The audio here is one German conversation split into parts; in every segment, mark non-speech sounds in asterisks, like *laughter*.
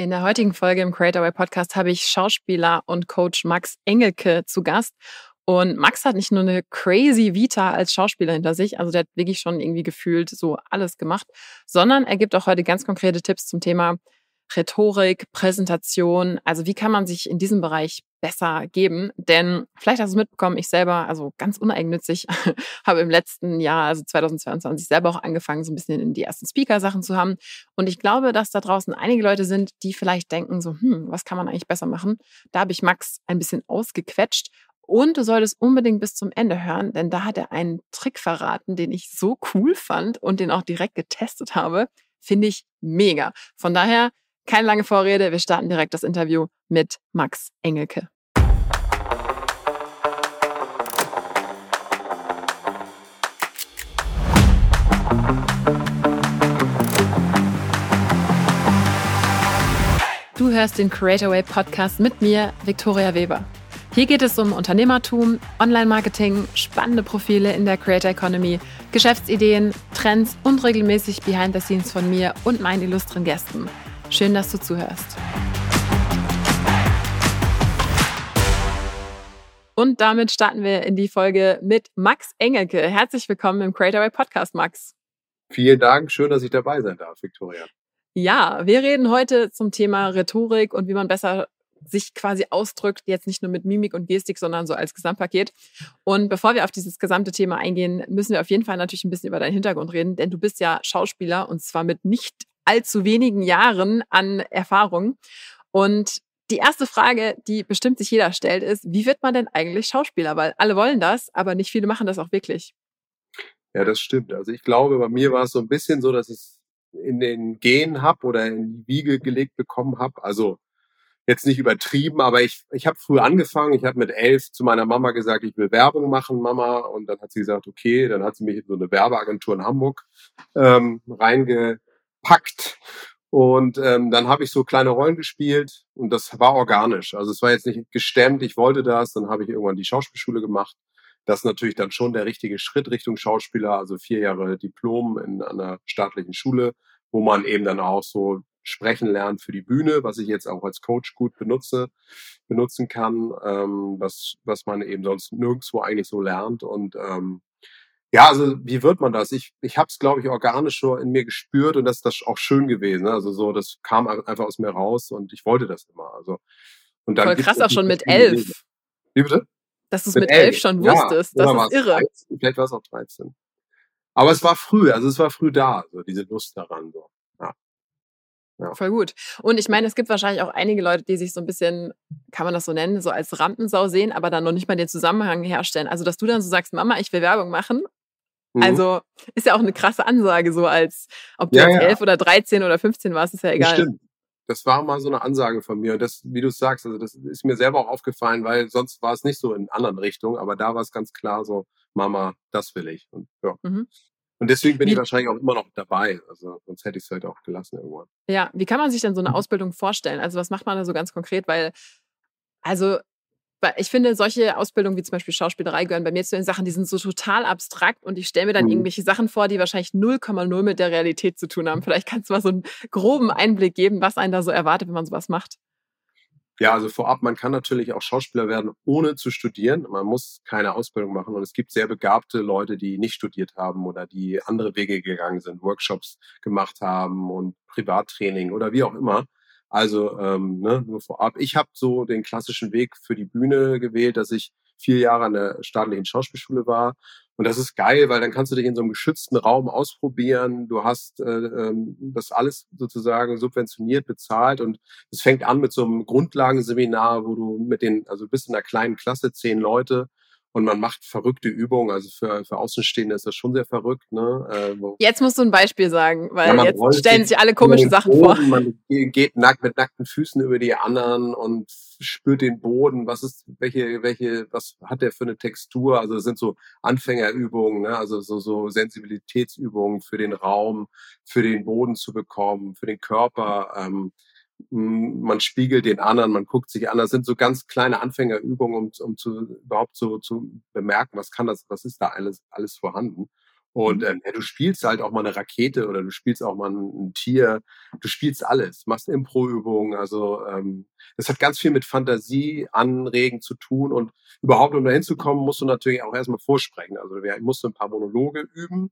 In der heutigen Folge im Creatorway Podcast habe ich Schauspieler und Coach Max Engelke zu Gast. Und Max hat nicht nur eine crazy Vita als Schauspieler hinter sich, also der hat wirklich schon irgendwie gefühlt so alles gemacht, sondern er gibt auch heute ganz konkrete Tipps zum Thema Rhetorik, Präsentation. Also wie kann man sich in diesem Bereich besser geben? Denn vielleicht hast du es mitbekommen, ich selber, also ganz uneigennützig, *laughs* habe im letzten Jahr, also 2022, selber auch angefangen, so ein bisschen in die ersten Speaker-Sachen zu haben. Und ich glaube, dass da draußen einige Leute sind, die vielleicht denken so, hm, was kann man eigentlich besser machen? Da habe ich Max ein bisschen ausgequetscht. Und du solltest unbedingt bis zum Ende hören, denn da hat er einen Trick verraten, den ich so cool fand und den auch direkt getestet habe. Finde ich mega. Von daher keine lange Vorrede, wir starten direkt das Interview mit Max Engelke. Du hörst den Creatorway Podcast mit mir, Viktoria Weber. Hier geht es um Unternehmertum, Online-Marketing, spannende Profile in der Creator Economy, Geschäftsideen, Trends und regelmäßig Behind the Scenes von mir und meinen illustren Gästen. Schön, dass du zuhörst. Und damit starten wir in die Folge mit Max Engelke. Herzlich willkommen im Creatorway Podcast, Max. Vielen Dank, schön, dass ich dabei sein darf, Victoria. Ja, wir reden heute zum Thema Rhetorik und wie man besser sich quasi ausdrückt, jetzt nicht nur mit Mimik und Gestik, sondern so als Gesamtpaket. Und bevor wir auf dieses gesamte Thema eingehen, müssen wir auf jeden Fall natürlich ein bisschen über deinen Hintergrund reden, denn du bist ja Schauspieler und zwar mit nicht allzu wenigen Jahren an Erfahrung. Und die erste Frage, die bestimmt sich jeder stellt, ist, wie wird man denn eigentlich Schauspieler? Weil alle wollen das, aber nicht viele machen das auch wirklich. Ja, das stimmt. Also ich glaube, bei mir war es so ein bisschen so, dass ich es in den Genen habe oder in die Wiege gelegt bekommen habe. Also jetzt nicht übertrieben, aber ich, ich habe früh angefangen. Ich habe mit elf zu meiner Mama gesagt, ich will Werbung machen, Mama. Und dann hat sie gesagt, okay. Dann hat sie mich in so eine Werbeagentur in Hamburg ähm, reinge gepackt. Und ähm, dann habe ich so kleine Rollen gespielt und das war organisch. Also es war jetzt nicht gestemmt, ich wollte das. Dann habe ich irgendwann die Schauspielschule gemacht. Das ist natürlich dann schon der richtige Schritt Richtung Schauspieler, also vier Jahre Diplom in einer staatlichen Schule, wo man eben dann auch so sprechen lernt für die Bühne, was ich jetzt auch als Coach gut benutze, benutzen kann, ähm, was, was man eben sonst nirgendwo eigentlich so lernt. Und ähm, ja, also wie wird man das? Ich, ich habe es, glaube ich, organisch schon in mir gespürt und das ist das auch schön gewesen. Ne? Also so, das kam einfach aus mir raus und ich wollte das immer. Also und dann Voll krass auch schon mit elf. Wie bitte? Dass du es mit, mit elf schon wusstest. Ja, das ist irre. 13, vielleicht war es auch 13. Aber es war früh, also es war früh da, so diese Lust daran. So. Ja. Ja. Voll gut. Und ich meine, es gibt wahrscheinlich auch einige Leute, die sich so ein bisschen, kann man das so nennen, so als Rampensau sehen, aber dann noch nicht mal den Zusammenhang herstellen. Also, dass du dann so sagst, Mama, ich will Werbung machen Mhm. Also ist ja auch eine krasse Ansage, so als ob du ja, jetzt elf ja. oder 13 oder 15 warst, ist ja egal. Das stimmt. Das war mal so eine Ansage von mir. Und das, wie du sagst, also das ist mir selber auch aufgefallen, weil sonst war es nicht so in anderen Richtungen, aber da war es ganz klar so, Mama, das will ich. Und ja. Mhm. Und deswegen bin wie, ich wahrscheinlich auch immer noch dabei. Also sonst hätte ich es halt auch gelassen irgendwann. Ja, wie kann man sich denn so eine Ausbildung vorstellen? Also was macht man da so ganz konkret? Weil, also ich finde, solche Ausbildungen wie zum Beispiel Schauspielerei gehören bei mir zu den Sachen, die sind so total abstrakt und ich stelle mir dann mhm. irgendwelche Sachen vor, die wahrscheinlich 0,0 mit der Realität zu tun haben. Vielleicht kannst du mal so einen groben Einblick geben, was einen da so erwartet, wenn man sowas macht. Ja, also vorab, man kann natürlich auch Schauspieler werden, ohne zu studieren. Man muss keine Ausbildung machen. Und es gibt sehr begabte Leute, die nicht studiert haben oder die andere Wege gegangen sind, Workshops gemacht haben und Privattraining oder wie auch immer. Also ähm, ne, nur vorab. Ich habe so den klassischen Weg für die Bühne gewählt, dass ich vier Jahre an der staatlichen Schauspielschule war. Und das ist geil, weil dann kannst du dich in so einem geschützten Raum ausprobieren. Du hast äh, ähm, das alles sozusagen subventioniert, bezahlt und es fängt an mit so einem Grundlagenseminar, wo du mit den, also du bist in einer kleinen Klasse, zehn Leute und man macht verrückte Übungen. Also für, für Außenstehende ist das schon sehr verrückt. Ne? Äh, jetzt musst du ein Beispiel sagen, weil ja, jetzt stellen sich alle komische Sachen Boden, vor. Man geht nackt mit nackten Füßen über die anderen und spürt den Boden. Was ist, welche, welche, was hat der für eine Textur? Also das sind so Anfängerübungen, ne? also so, so Sensibilitätsübungen für den Raum, für den Boden zu bekommen, für den Körper. Ähm, man spiegelt den anderen, man guckt sich an. Das sind so ganz kleine Anfängerübungen, um, um zu überhaupt so zu bemerken, was kann das, was ist da alles, alles vorhanden. Und ähm, ja, du spielst halt auch mal eine Rakete oder du spielst auch mal ein, ein Tier. Du spielst alles, machst Impro-Übungen. Also ähm, das hat ganz viel mit Fantasie anregen zu tun. Und überhaupt, um da hinzukommen, musst du natürlich auch erstmal vorsprechen. Also ich musste ein paar Monologe üben.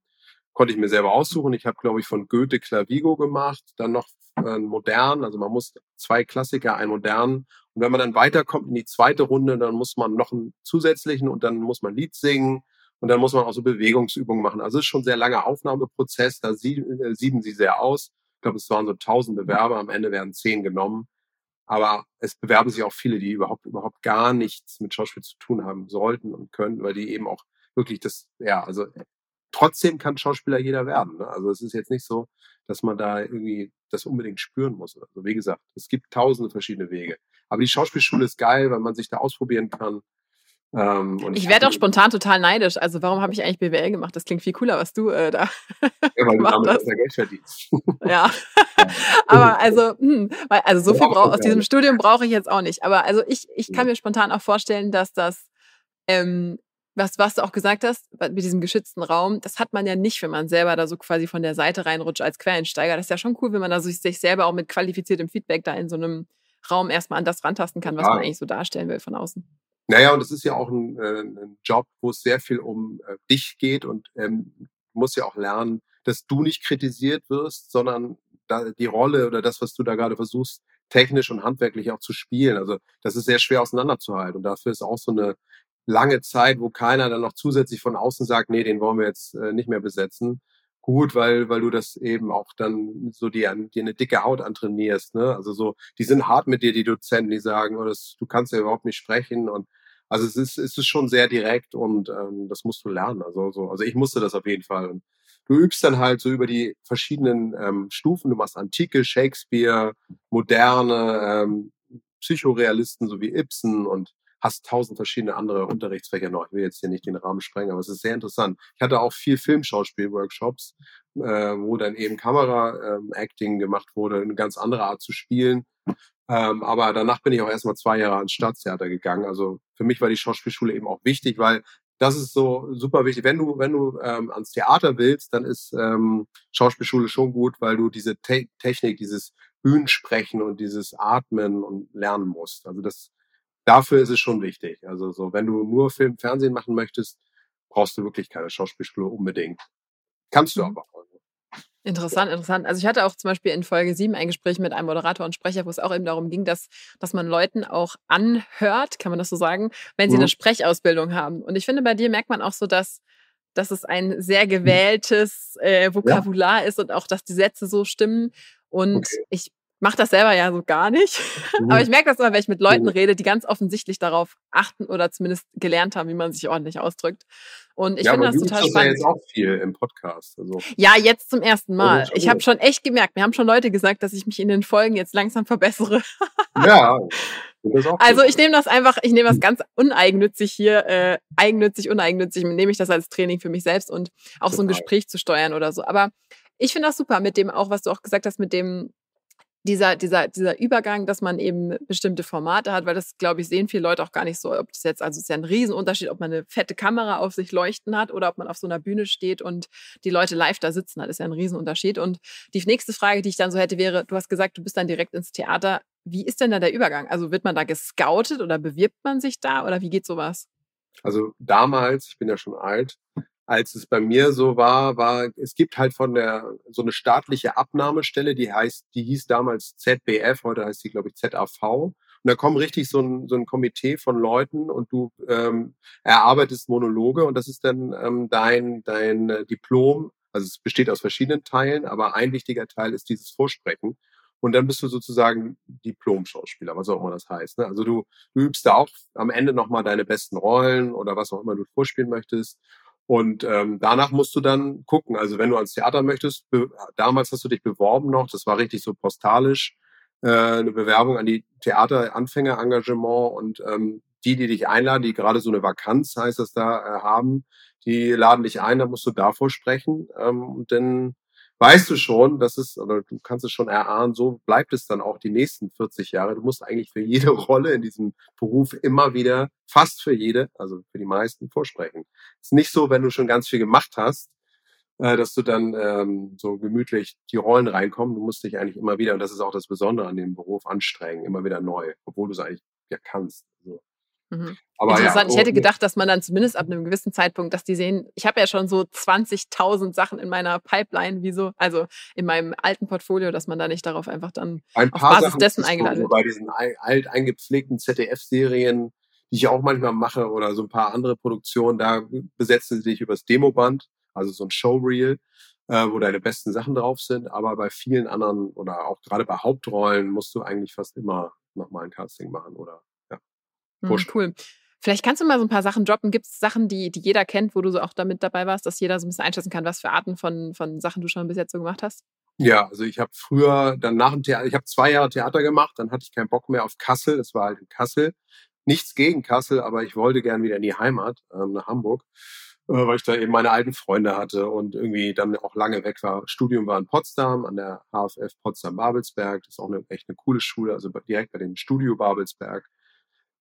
Konnte ich mir selber aussuchen. Ich habe, glaube ich, von Goethe Clavigo gemacht, dann noch äh, modern. Also man muss zwei Klassiker, einen modernen. Und wenn man dann weiterkommt in die zweite Runde, dann muss man noch einen zusätzlichen und dann muss man Lied singen und dann muss man auch so Bewegungsübungen machen. Also es ist schon ein sehr langer Aufnahmeprozess. Da sie, äh, sieben sie sehr aus. Ich glaube, es waren so tausend Bewerber. Am Ende werden zehn genommen. Aber es bewerben sich auch viele, die überhaupt, überhaupt gar nichts mit Schauspiel zu tun haben sollten und können, weil die eben auch wirklich das, ja, also trotzdem kann Schauspieler jeder werden. Ne? Also es ist jetzt nicht so, dass man da irgendwie das unbedingt spüren muss. Also wie gesagt, es gibt tausende verschiedene Wege. Aber die Schauspielschule ist geil, weil man sich da ausprobieren kann. Ähm, ich werde auch spontan total neidisch. Also warum habe ich eigentlich BWL gemacht? Das klingt viel cooler, was du äh, da ja, weil *laughs* gemacht du hast. Geld verdienst. ja, *laughs* *laughs* aber also, hm, weil, also so viel brauch, aus diesem Studium brauche ich jetzt auch nicht. Aber also ich, ich kann mir spontan auch vorstellen, dass das ähm, was, was du auch gesagt hast, mit diesem geschützten Raum, das hat man ja nicht, wenn man selber da so quasi von der Seite reinrutscht als Quereinsteiger. Das ist ja schon cool, wenn man da so sich selber auch mit qualifiziertem Feedback da in so einem Raum erstmal an das rantasten kann, was ja. man eigentlich so darstellen will von außen. Naja, und es ist ja auch ein, äh, ein, Job, wo es sehr viel um äh, dich geht und ähm, musst ja auch lernen, dass du nicht kritisiert wirst, sondern da, die Rolle oder das, was du da gerade versuchst, technisch und handwerklich auch zu spielen. Also das ist sehr schwer auseinanderzuhalten. Und dafür ist auch so eine lange Zeit, wo keiner dann noch zusätzlich von außen sagt, nee, den wollen wir jetzt äh, nicht mehr besetzen. Gut, weil, weil du das eben auch dann so dir, dir eine dicke Haut antrainierst. Ne? Also so, die sind hart mit dir, die Dozenten, die sagen, oh, das, du kannst ja überhaupt nicht sprechen. Und also es ist, es ist schon sehr direkt und ähm, das musst du lernen. Also, so, also ich musste das auf jeden Fall. Und du übst dann halt so über die verschiedenen ähm, Stufen. Du machst Antike, Shakespeare, moderne, ähm, Psychorealisten, so wie Ibsen und hast tausend verschiedene andere Unterrichtsfächer noch. Ich will jetzt hier nicht den Rahmen sprengen, aber es ist sehr interessant. Ich hatte auch viel Filmschauspiel-Workshops, äh, wo dann eben Kamera-Acting ähm, gemacht wurde, eine ganz andere Art zu spielen. Ähm, aber danach bin ich auch erstmal zwei Jahre ans Staatstheater gegangen. Also für mich war die Schauspielschule eben auch wichtig, weil das ist so super wichtig. Wenn du, wenn du ähm, ans Theater willst, dann ist ähm, Schauspielschule schon gut, weil du diese Te Technik, dieses Bühnensprechen und dieses Atmen und lernen musst. Also das, dafür ist es schon wichtig. Also so, wenn du nur Film, Fernsehen machen möchtest, brauchst du wirklich keine Schauspielschule unbedingt. Kannst du mhm. aber. Interessant, interessant. Also ich hatte auch zum Beispiel in Folge 7 ein Gespräch mit einem Moderator und Sprecher, wo es auch eben darum ging, dass, dass man Leuten auch anhört, kann man das so sagen, wenn sie mhm. eine Sprechausbildung haben. Und ich finde, bei dir merkt man auch so, dass, dass es ein sehr gewähltes äh, Vokabular ja. ist und auch, dass die Sätze so stimmen. Und okay. ich mache das selber ja so gar nicht. Mhm. Aber ich merke das immer, wenn ich mit Leuten mhm. rede, die ganz offensichtlich darauf achten oder zumindest gelernt haben, wie man sich ordentlich ausdrückt. Und ich ja, finde das total spannend. Ja, jetzt auch viel im Podcast. Also. Ja, jetzt zum ersten Mal. Ich habe schon echt gemerkt, mir haben schon Leute gesagt, dass ich mich in den Folgen jetzt langsam verbessere. ja. Also ich nehme das einfach, ich nehme das ganz uneigennützig hier, äh, eigennützig, uneigennützig, nehme ich das als Training für mich selbst und auch Total. so ein Gespräch zu steuern oder so. Aber ich finde das super mit dem auch, was du auch gesagt hast, mit dem dieser, dieser, dieser Übergang, dass man eben bestimmte Formate hat, weil das, glaube ich, sehen viele Leute auch gar nicht so, ob das jetzt, also es ist ja ein Riesenunterschied, ob man eine fette Kamera auf sich leuchten hat oder ob man auf so einer Bühne steht und die Leute live da sitzen hat, ist ja ein Riesenunterschied. Und die nächste Frage, die ich dann so hätte, wäre, du hast gesagt, du bist dann direkt ins Theater. Wie ist denn da der Übergang? Also wird man da gescoutet oder bewirbt man sich da oder wie geht sowas? Also damals, ich bin ja schon alt, als es bei mir so war, war, es gibt halt von der, so eine staatliche Abnahmestelle, die heißt, die hieß damals ZBF, heute heißt die, glaube ich, ZAV. Und da kommen richtig so ein, so ein Komitee von Leuten und du ähm, erarbeitest Monologe und das ist dann ähm, dein, dein äh, Diplom. Also es besteht aus verschiedenen Teilen, aber ein wichtiger Teil ist dieses Vorsprechen. Und dann bist du sozusagen Diplom-Schauspieler, was auch immer das heißt. Ne? Also du, du übst da auch am Ende nochmal deine besten Rollen oder was auch immer du vorspielen möchtest. Und ähm, danach musst du dann gucken. Also wenn du ans Theater möchtest, damals hast du dich beworben noch, das war richtig so postalisch, äh, eine Bewerbung an die Theateranfängerengagement und ähm, die, die dich einladen, die gerade so eine Vakanz, heißt das da, äh, haben, die laden dich ein, da musst du davor sprechen. Ähm, und dann weißt du schon, dass es, oder du kannst es schon erahnen, so bleibt es dann auch die nächsten 40 Jahre. Du musst eigentlich für jede *laughs* Rolle in diesem Beruf immer wieder, fast für jede, also für die meisten, vorsprechen. Es ist nicht so, wenn du schon ganz viel gemacht hast, äh, dass du dann ähm, so gemütlich die Rollen reinkommen. Du musst dich eigentlich immer wieder, und das ist auch das Besondere an dem Beruf, anstrengen, immer wieder neu, obwohl du es eigentlich ja kannst. So. Mhm. Aber Interessant. Ja, ich hätte gedacht, dass man dann zumindest ab einem gewissen Zeitpunkt, dass die sehen, ich habe ja schon so 20.000 Sachen in meiner Pipeline, wie so, also in meinem alten Portfolio, dass man da nicht darauf einfach dann auf Basis Sachen dessen eingeladen wird. Bei diesen alt eingepflegten ZDF-Serien, die ich auch manchmal mache oder so ein paar andere Produktionen, da besetzen sie dich übers Demoband, also so ein Showreel, äh, wo deine besten Sachen drauf sind. Aber bei vielen anderen oder auch gerade bei Hauptrollen musst du eigentlich fast immer nochmal ein Casting machen oder hm, cool. Vielleicht kannst du mal so ein paar Sachen droppen. Gibt es Sachen, die, die jeder kennt, wo du so auch damit dabei warst, dass jeder so ein bisschen einschätzen kann, was für Arten von, von Sachen du schon bis jetzt so gemacht hast? Ja, also ich habe früher dann nach dem Theater, ich habe zwei Jahre Theater gemacht, dann hatte ich keinen Bock mehr auf Kassel, das war halt in Kassel. Nichts gegen Kassel, aber ich wollte gern wieder in die Heimat, ähm, nach Hamburg, äh, weil ich da eben meine alten Freunde hatte und irgendwie dann auch lange weg war. Studium war in Potsdam, an der HFF Potsdam-Babelsberg, das ist auch eine, echt eine coole Schule, also direkt bei dem Studio Babelsberg.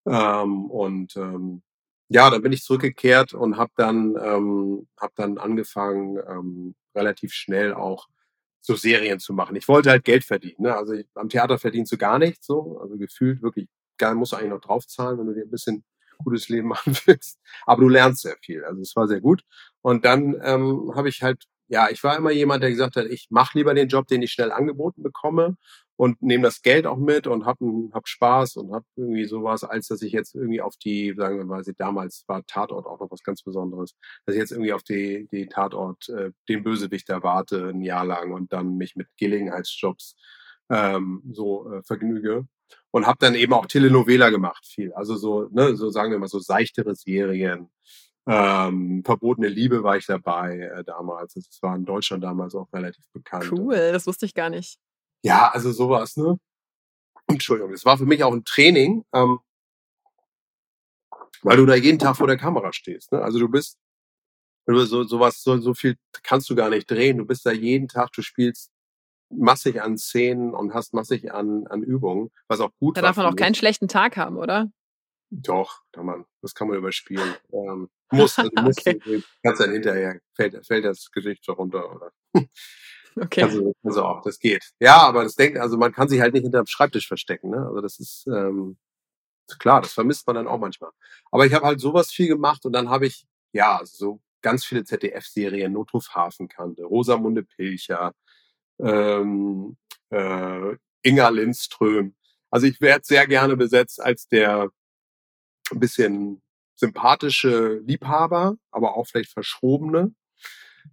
Ähm, und ähm, ja, dann bin ich zurückgekehrt und habe dann, ähm, hab dann angefangen, ähm, relativ schnell auch so Serien zu machen. Ich wollte halt Geld verdienen. Ne? Also ich, am Theater verdienst du gar nichts so. Also gefühlt wirklich, gar musst du eigentlich noch draufzahlen, wenn du dir ein bisschen *laughs* gutes Leben *laughs* machen willst. Aber du lernst sehr viel. Also es war sehr gut. Und dann ähm, habe ich halt, ja, ich war immer jemand, der gesagt hat, ich mache lieber den Job, den ich schnell angeboten bekomme und nehme das Geld auch mit und hab, hab Spaß und hab irgendwie sowas, als dass ich jetzt irgendwie auf die, sagen wir mal, damals war Tatort auch noch was ganz Besonderes, dass ich jetzt irgendwie auf die, die Tatort, äh, den Bösewicht erwarte ein Jahr lang und dann mich mit Gelegenheitsjobs ähm, so äh, vergnüge. Und habe dann eben auch Telenovela gemacht, viel. Also so, ne, so sagen wir mal so seichtere Serien. Ähm, Verbotene Liebe war ich dabei äh, damals. Das war in Deutschland damals auch relativ bekannt. Cool, das wusste ich gar nicht. Ja, also sowas, ne? Entschuldigung, das war für mich auch ein Training, ähm, weil du da jeden Tag vor der Kamera stehst. Ne? Also du bist, du so sowas, so, so viel kannst du gar nicht drehen. Du bist da jeden Tag, du spielst massig an Szenen und hast massig an, an Übungen, was auch gut Da darf man auch keinen schlechten Tag haben, oder? Doch, kann man. Das kann man überspielen. Ähm, *laughs* muss, also muss okay. kannst dann hinterher fällt, fällt das Gesicht so runter, oder? Okay. Also, also auch, das geht. Ja, aber das denkt, also man kann sich halt nicht hinter dem Schreibtisch verstecken. Ne? Also das ist ähm, klar, das vermisst man dann auch manchmal. Aber ich habe halt sowas viel gemacht und dann habe ich, ja, also so ganz viele ZDF-Serien, Notruf Hafenkante, Rosamunde Pilcher, ähm, äh, Inga Lindström. Also ich werde sehr gerne besetzt als der ein bisschen sympathische Liebhaber, aber auch vielleicht verschrobene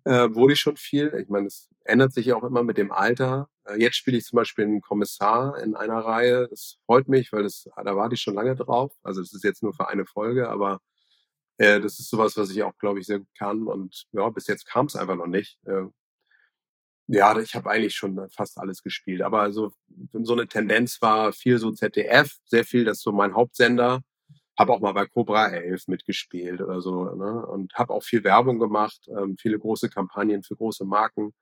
äh, wurde ich schon viel. Ich meine, es ändert sich ja auch immer mit dem Alter. Äh, jetzt spiele ich zum Beispiel einen Kommissar in einer Reihe. Das freut mich, weil das, da warte ich schon lange drauf. Also das ist jetzt nur für eine Folge, aber äh, das ist sowas, was ich auch, glaube ich, sehr gut kann. Und ja, bis jetzt kam es einfach noch nicht. Äh, ja, ich habe eigentlich schon fast alles gespielt. Aber so, so eine Tendenz war viel so ZDF, sehr viel, das ist so mein Hauptsender habe auch mal bei Cobra 11 mitgespielt oder so ne? und habe auch viel Werbung gemacht, ähm, viele große Kampagnen für große Marken,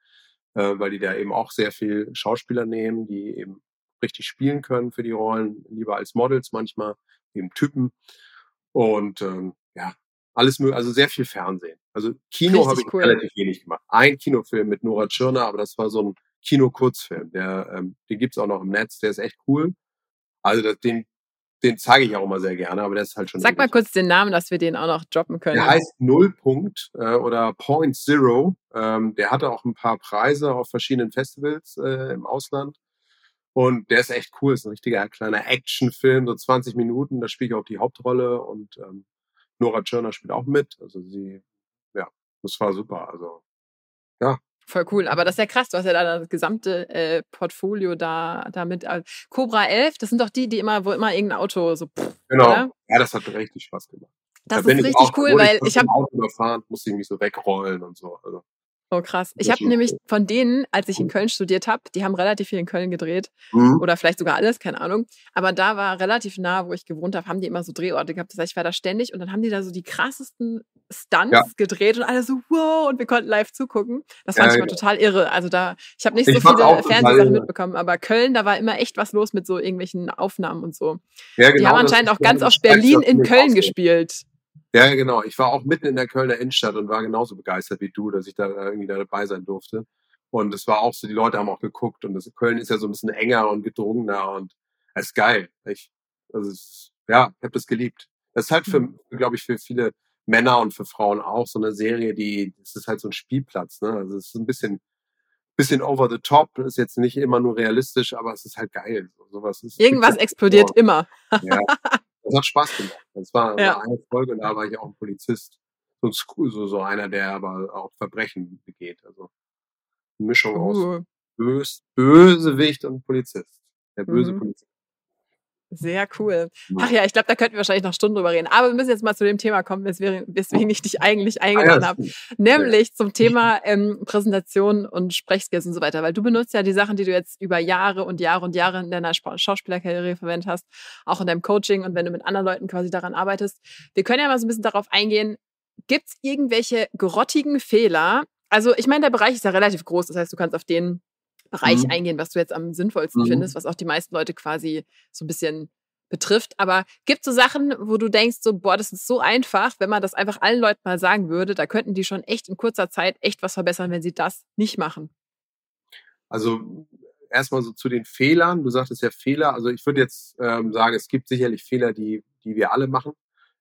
äh, weil die da eben auch sehr viel Schauspieler nehmen, die eben richtig spielen können für die Rollen, lieber als Models manchmal, eben Typen und ähm, ja, alles mögliche, also sehr viel Fernsehen. Also Kino habe ich cool. relativ wenig gemacht. Ein Kinofilm mit Nora Tschirner, aber das war so ein Kino-Kurzfilm. Der, ähm, den gibt's auch noch im Netz, der ist echt cool. Also das, den, den zeige ich auch immer sehr gerne, aber der ist halt schon. Sag mal kurz den Namen, dass wir den auch noch droppen können. Der heißt Nullpunkt äh, oder Point Zero. Ähm, der hatte auch ein paar Preise auf verschiedenen Festivals äh, im Ausland. Und der ist echt cool, ist ein richtiger kleiner Actionfilm, so 20 Minuten, da spiele ich auch die Hauptrolle und ähm, Nora Tschirner spielt auch mit. Also sie, ja, das war super. Also ja, Voll cool. Aber das ist ja krass. Du hast ja da das gesamte äh, Portfolio da, da mit. Äh, Cobra 11, das sind doch die, die immer, wo immer irgendein Auto so. Pff, genau. Oder? Ja, das hat richtig Spaß gemacht. Das da ist richtig cool, weil ich, ich habe. Auto überfahren, musste ich mich so wegrollen und so. Also. Oh krass. Ich habe nämlich von denen, als ich in Köln studiert habe, die haben relativ viel in Köln gedreht. Mhm. Oder vielleicht sogar alles, keine Ahnung. Aber da war relativ nah, wo ich gewohnt habe, haben die immer so Drehorte gehabt. Das heißt, ich war da ständig und dann haben die da so die krassesten Stunts ja. gedreht und alle so, wow, und wir konnten live zugucken. Das fand ja, ich mal ja. total irre. Also da, ich habe nicht ich so viele Fernsehsachen mitbekommen, aber Köln, da war immer echt was los mit so irgendwelchen Aufnahmen und so. Ja, genau, die haben anscheinend auch ganz oft Berlin in Köln gespielt. Ja, genau. Ich war auch mitten in der Kölner Innenstadt und war genauso begeistert wie du, dass ich da irgendwie da dabei sein durfte. Und es war auch so, die Leute haben auch geguckt und das, Köln ist ja so ein bisschen enger und gedrungener und es ist geil. Ich, also es, ja, ich habe das geliebt. Das ist halt für, mhm. glaube ich, für viele Männer und für Frauen auch so eine Serie, die, das ist halt so ein Spielplatz, ne? Also es ist ein bisschen, bisschen over the top, ist jetzt nicht immer nur realistisch, aber es ist halt geil. So, sowas ist Irgendwas explodiert immer. ja, *laughs* das hat Spaß gemacht. Das war, ja. war eine Folge, da war ich auch ein Polizist. So, so, einer, der aber auch Verbrechen begeht. Also eine Mischung uh. aus Bös, Bösewicht und Polizist. Der böse mhm. Polizist. Sehr cool. Ach ja, ich glaube, da könnten wir wahrscheinlich noch Stunden drüber reden. Aber wir müssen jetzt mal zu dem Thema kommen, weswegen ich dich eigentlich eingeladen habe. Nämlich zum *laughs* Thema ähm, Präsentation und Sprechskills und so weiter. Weil du benutzt ja die Sachen, die du jetzt über Jahre und Jahre und Jahre in deiner Schauspielerkarriere verwendet hast, auch in deinem Coaching und wenn du mit anderen Leuten quasi daran arbeitest. Wir können ja mal so ein bisschen darauf eingehen, gibt es irgendwelche grottigen Fehler? Also ich meine, der Bereich ist ja relativ groß. Das heißt, du kannst auf den Bereich mhm. eingehen, was du jetzt am sinnvollsten mhm. findest, was auch die meisten Leute quasi so ein bisschen betrifft. Aber gibt es so Sachen, wo du denkst, so, boah, das ist so einfach, wenn man das einfach allen Leuten mal sagen würde, da könnten die schon echt in kurzer Zeit echt was verbessern, wenn sie das nicht machen? Also erstmal so zu den Fehlern. Du sagtest ja Fehler. Also ich würde jetzt ähm, sagen, es gibt sicherlich Fehler, die, die wir alle machen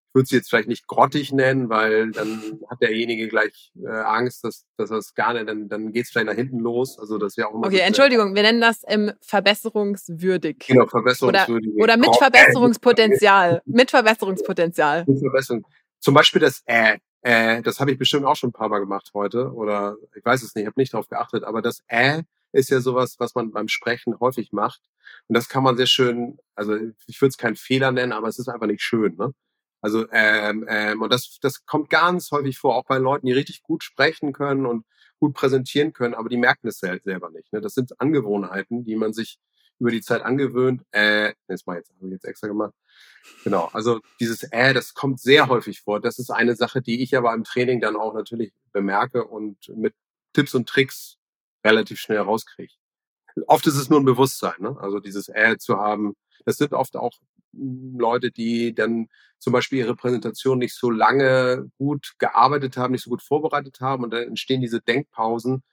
ich würde sie jetzt vielleicht nicht grottig nennen, weil dann hat derjenige gleich äh, Angst, dass, dass das gar nicht, dann, dann geht es vielleicht nach hinten los. Also das wäre auch immer Okay, so Entschuldigung, wir nennen das ähm, verbesserungswürdig. Genau, verbesserungswürdig. Oder, oder mit Verbesserungspotenzial. *laughs* mit Verbesserungspotenzial. Mit Verbesserung. Zum Beispiel das Äh. Äh, das habe ich bestimmt auch schon ein paar Mal gemacht heute. Oder ich weiß es nicht, ich habe nicht darauf geachtet, aber das Äh ist ja sowas, was man beim Sprechen häufig macht. Und das kann man sehr schön, also ich würde es keinen Fehler nennen, aber es ist einfach nicht schön. Ne? Also ähm, ähm, und das, das kommt ganz häufig vor, auch bei Leuten, die richtig gut sprechen können und gut präsentieren können, aber die merken es selber nicht. Ne? Das sind Angewohnheiten, die man sich über die Zeit angewöhnt. Äh, das mal jetzt, habe ich jetzt extra gemacht. Genau, also dieses äh, das kommt sehr häufig vor. Das ist eine Sache, die ich aber im Training dann auch natürlich bemerke und mit Tipps und Tricks relativ schnell rauskriege. Oft ist es nur ein Bewusstsein, ne? also dieses äh zu haben. Das sind oft auch Leute, die dann zum Beispiel ihre Präsentation nicht so lange gut gearbeitet haben, nicht so gut vorbereitet haben und dann entstehen diese Denkpausen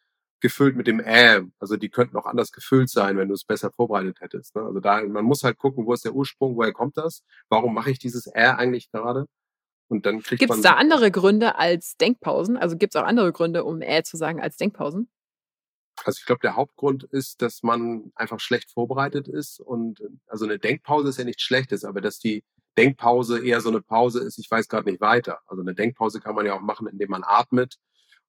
gefüllt mit dem Äh. Also die könnten auch anders gefüllt sein, wenn du es besser vorbereitet hättest. Ne? Also da, man muss halt gucken, wo ist der Ursprung, woher kommt das? Warum mache ich dieses Äh eigentlich gerade? Und dann kriegt Gibt es da andere Gründe als Denkpausen? Also gibt es auch andere Gründe, um Äh zu sagen als Denkpausen? Also ich glaube, der Hauptgrund ist, dass man einfach schlecht vorbereitet ist und also eine Denkpause ist ja nichts Schlechtes, aber dass die Denkpause eher so eine Pause ist, ich weiß gerade nicht weiter. Also eine Denkpause kann man ja auch machen, indem man atmet,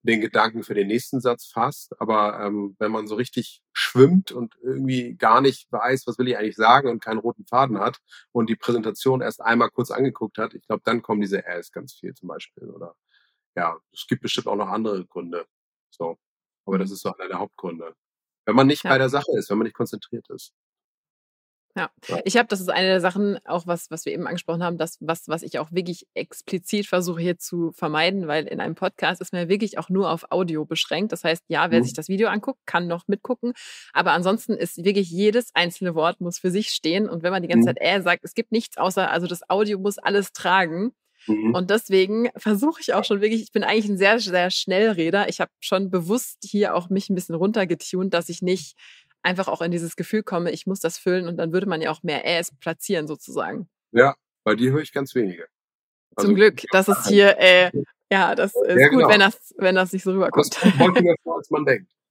den Gedanken für den nächsten Satz fasst. Aber ähm, wenn man so richtig schwimmt und irgendwie gar nicht weiß, was will ich eigentlich sagen und keinen roten Faden hat und die Präsentation erst einmal kurz angeguckt hat, ich glaube, dann kommen diese Äs ganz viel zum Beispiel. Oder ja, es gibt bestimmt auch noch andere Gründe. So. Aber das ist so einer der Hauptgründe. Wenn man nicht ja. bei der Sache ist, wenn man nicht konzentriert ist. Ja, ich habe, das ist eine der Sachen, auch was, was wir eben angesprochen haben, das, was, was ich auch wirklich explizit versuche hier zu vermeiden, weil in einem Podcast ist man ja wirklich auch nur auf Audio beschränkt. Das heißt, ja, wer mhm. sich das Video anguckt, kann noch mitgucken. Aber ansonsten ist wirklich jedes einzelne Wort muss für sich stehen. Und wenn man die ganze mhm. Zeit äh sagt, es gibt nichts außer, also das Audio muss alles tragen. Mhm. Und deswegen versuche ich auch schon wirklich, ich bin eigentlich ein sehr, sehr Schnellreder. Ich habe schon bewusst hier auch mich ein bisschen runtergetunt, dass ich nicht einfach auch in dieses Gefühl komme, ich muss das füllen und dann würde man ja auch mehr Äs platzieren sozusagen. Ja, bei dir höre ich ganz wenige. Also, Zum Glück, das ist hier, *laughs* äh, ja, das ist ja, gut, genau. wenn das, wenn das nicht so rüberkommt. Das kommt häufiger vor, als man denkt. *laughs*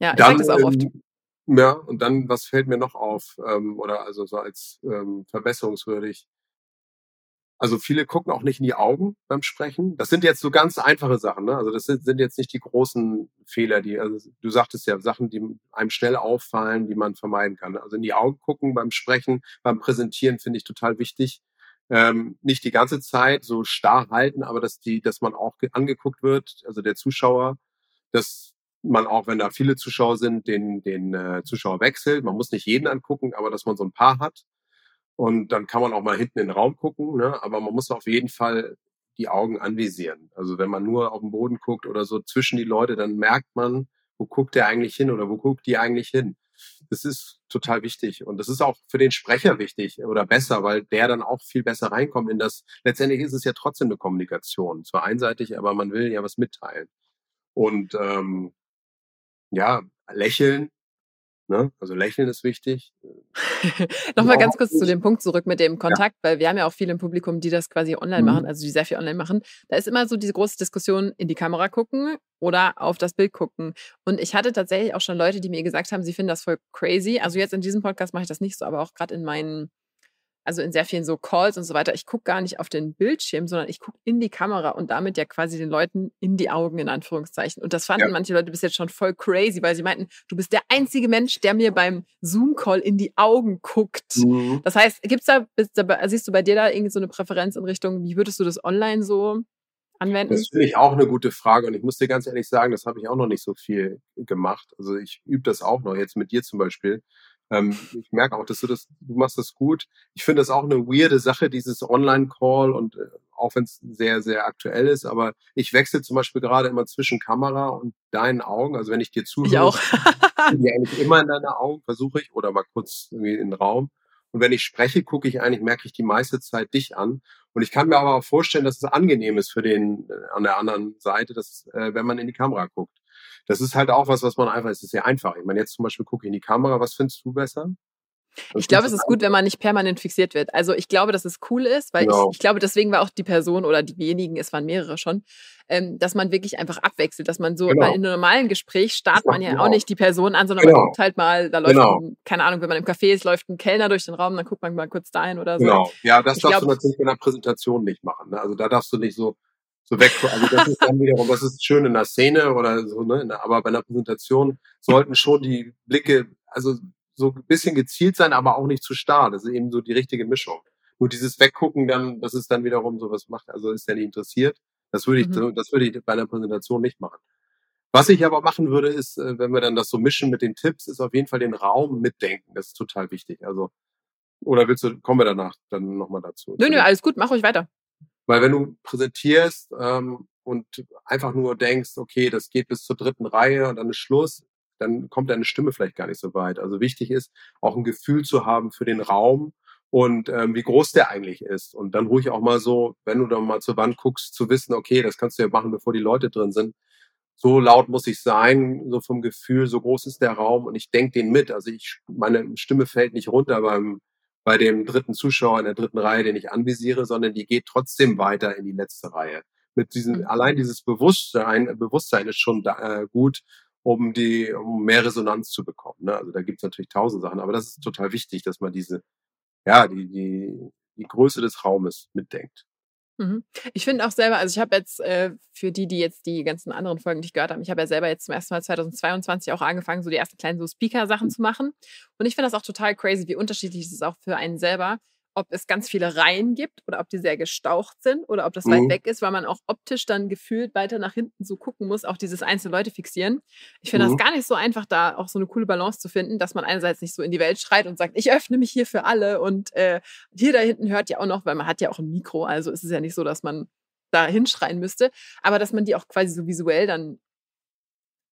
Ja, ich dann, das auch oft. Ähm, ja, und dann, was fällt mir noch auf, ähm, oder also so als ähm, verbesserungswürdig? Also viele gucken auch nicht in die Augen beim Sprechen. Das sind jetzt so ganz einfache Sachen. Ne? Also das sind, sind jetzt nicht die großen Fehler, die, also du sagtest ja, Sachen, die einem schnell auffallen, die man vermeiden kann. Also in die Augen gucken beim Sprechen, beim Präsentieren finde ich total wichtig. Ähm, nicht die ganze Zeit so starr halten, aber dass die, dass man auch angeguckt wird, also der Zuschauer, dass man auch, wenn da viele Zuschauer sind, den, den äh, Zuschauer wechselt. Man muss nicht jeden angucken, aber dass man so ein paar hat und dann kann man auch mal hinten in den Raum gucken, ne? aber man muss auf jeden Fall die Augen anvisieren. Also wenn man nur auf den Boden guckt oder so zwischen die Leute, dann merkt man, wo guckt der eigentlich hin oder wo guckt die eigentlich hin. das ist total wichtig. Und das ist auch für den Sprecher wichtig oder besser, weil der dann auch viel besser reinkommt in das. Letztendlich ist es ja trotzdem eine Kommunikation. Zwar einseitig, aber man will ja was mitteilen. Und ähm, ja, lächeln Ne? Also lächeln ist wichtig. *laughs* Nochmal ganz kurz zu dem Punkt zurück mit dem Kontakt, ja. weil wir haben ja auch viele im Publikum, die das quasi online mhm. machen, also die sehr viel online machen. Da ist immer so diese große Diskussion, in die Kamera gucken oder auf das Bild gucken. Und ich hatte tatsächlich auch schon Leute, die mir gesagt haben, sie finden das voll crazy. Also jetzt in diesem Podcast mache ich das nicht so, aber auch gerade in meinen also in sehr vielen so Calls und so weiter, ich gucke gar nicht auf den Bildschirm, sondern ich gucke in die Kamera und damit ja quasi den Leuten in die Augen, in Anführungszeichen. Und das fanden ja. manche Leute bis jetzt schon voll crazy, weil sie meinten, du bist der einzige Mensch, der mir beim Zoom-Call in die Augen guckt. Mhm. Das heißt, gibt's da, da, siehst du bei dir da irgendwie so eine Präferenz in Richtung, wie würdest du das online so anwenden? Das finde ich auch eine gute Frage und ich muss dir ganz ehrlich sagen, das habe ich auch noch nicht so viel gemacht. Also ich übe das auch noch jetzt mit dir zum Beispiel. Ähm, ich merke auch, dass du das, du machst das gut. Ich finde das auch eine weirde Sache, dieses Online-Call und äh, auch wenn es sehr, sehr aktuell ist, aber ich wechsle zum Beispiel gerade immer zwischen Kamera und deinen Augen. Also wenn ich dir zuhöre, ich auch. die eigentlich immer in deine Augen, versuche ich, oder mal kurz irgendwie in den Raum. Und wenn ich spreche, gucke ich eigentlich, merke ich die meiste Zeit dich an. Und ich kann mir aber auch vorstellen, dass es angenehm ist für den äh, an der anderen Seite, dass, äh, wenn man in die Kamera guckt das ist halt auch was, was man einfach, es ist sehr einfach. Ich meine, jetzt zum Beispiel gucke ich in die Kamera, was findest du besser? Was ich glaube, es ist gut, wenn man nicht permanent fixiert wird. Also ich glaube, dass es cool ist, weil genau. ich, ich, glaube, deswegen war auch die Person oder diejenigen, es waren mehrere schon, ähm, dass man wirklich einfach abwechselt, dass man so, genau. weil in einem normalen Gespräch startet man ja genau. auch nicht die Person an, sondern genau. man guckt halt mal, da läuft, genau. ein, keine Ahnung, wenn man im Café ist, läuft ein Kellner durch den Raum, dann guckt man mal kurz dahin oder so. Genau, ja, das ich darfst glaub, du natürlich bei einer Präsentation nicht machen. Ne? Also da darfst du nicht so, so weg. Also das ist dann wiederum, das ist schön in der Szene oder so, ne? Aber bei einer Präsentation sollten schon die Blicke, also so ein bisschen gezielt sein, aber auch nicht zu starr. Das ist eben so die richtige Mischung. Nur dieses Weggucken dann, das ist dann wiederum so was macht, also ist ja nicht interessiert. Das würde ich, mhm. das würde ich bei einer Präsentation nicht machen. Was ich aber machen würde, ist, äh, wenn wir dann das so mischen mit den Tipps, ist auf jeden Fall den Raum mitdenken. Das ist total wichtig. Also, oder willst du, kommen wir danach dann nochmal dazu? Nö, nö, alles gut, mach euch weiter. Weil wenn du präsentierst ähm, und einfach nur denkst, okay, das geht bis zur dritten Reihe und dann ist Schluss, dann kommt deine Stimme vielleicht gar nicht so weit. Also wichtig ist, auch ein Gefühl zu haben für den Raum und ähm, wie groß der eigentlich ist. Und dann ruhig auch mal so, wenn du dann mal zur Wand guckst, zu wissen, okay, das kannst du ja machen, bevor die Leute drin sind. So laut muss ich sein, so vom Gefühl, so groß ist der Raum und ich denke den mit. Also ich, meine Stimme fällt nicht runter beim bei dem dritten Zuschauer in der dritten Reihe, den ich anvisiere, sondern die geht trotzdem weiter in die letzte Reihe. Mit diesem, mhm. allein dieses Bewusstsein, Bewusstsein ist schon da, äh, gut, um die, um mehr Resonanz zu bekommen. Ne? Also da gibt es natürlich tausend Sachen, aber das ist total wichtig, dass man diese, ja, die, die, die Größe des Raumes mitdenkt. Mhm. Ich finde auch selber, also ich habe jetzt äh, für die, die jetzt die ganzen anderen Folgen nicht gehört haben, ich habe ja selber jetzt zum ersten Mal 2022 auch angefangen, so die ersten kleinen so Speaker-Sachen mhm. zu machen. Und ich finde das auch total crazy, wie unterschiedlich es ist auch für einen selber, ob es ganz viele Reihen gibt oder ob die sehr gestaucht sind oder ob das mhm. weit weg ist, weil man auch optisch dann gefühlt weiter nach hinten so gucken muss, auch dieses einzelne Leute fixieren. Ich finde mhm. das gar nicht so einfach, da auch so eine coole Balance zu finden, dass man einerseits nicht so in die Welt schreit und sagt, ich öffne mich hier für alle und äh, hier da hinten hört ja auch noch, weil man hat ja auch ein Mikro, also ist es ja nicht so, dass man da hinschreien müsste, aber dass man die auch quasi so visuell dann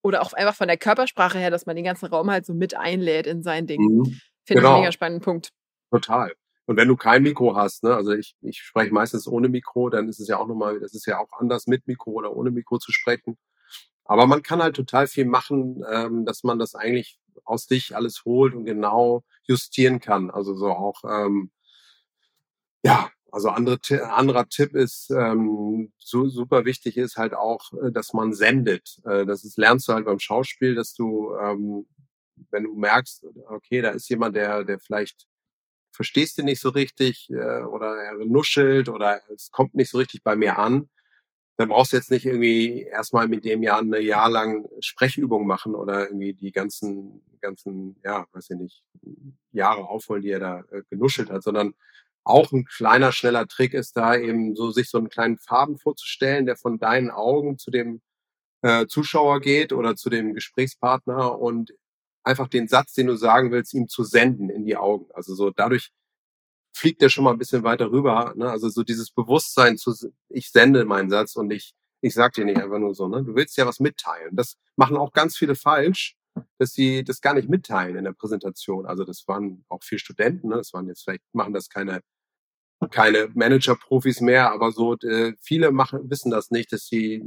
oder auch einfach von der Körpersprache her, dass man den ganzen Raum halt so mit einlädt in sein Ding. Mhm. Finde genau. ich einen genau. mega spannenden Punkt. Total. Und wenn du kein Mikro hast, ne, also ich, ich spreche meistens ohne Mikro, dann ist es ja auch nochmal, das ist ja auch anders mit Mikro oder ohne Mikro zu sprechen. Aber man kann halt total viel machen, ähm, dass man das eigentlich aus dich alles holt und genau justieren kann. Also so auch, ähm, ja, also andere, anderer Tipp ist, ähm, so super wichtig ist halt auch, äh, dass man sendet. Äh, das ist, lernst du halt beim Schauspiel, dass du, ähm, wenn du merkst, okay, da ist jemand, der, der vielleicht verstehst du nicht so richtig äh, oder er nuschelt oder es kommt nicht so richtig bei mir an, dann brauchst du jetzt nicht irgendwie erstmal mit dem Jahr eine Jahr lang Sprechübung machen oder irgendwie die ganzen, ganzen, ja, weiß ich nicht, Jahre aufholen, die er da äh, genuschelt hat, sondern auch ein kleiner, schneller Trick ist da eben so, sich so einen kleinen Faden vorzustellen, der von deinen Augen zu dem äh, Zuschauer geht oder zu dem Gesprächspartner und einfach den Satz, den du sagen willst, ihm zu senden in die Augen. Also so dadurch fliegt er schon mal ein bisschen weiter rüber. Ne? Also so dieses Bewusstsein zu, ich sende meinen Satz und ich, ich sag dir nicht einfach nur so, ne? Du willst ja was mitteilen. Das machen auch ganz viele falsch. dass sie das gar nicht mitteilen in der Präsentation. Also das waren auch vier Studenten, ne? das waren jetzt vielleicht, machen das keine, keine Manager-Profis mehr, aber so äh, viele machen, wissen das nicht, dass sie,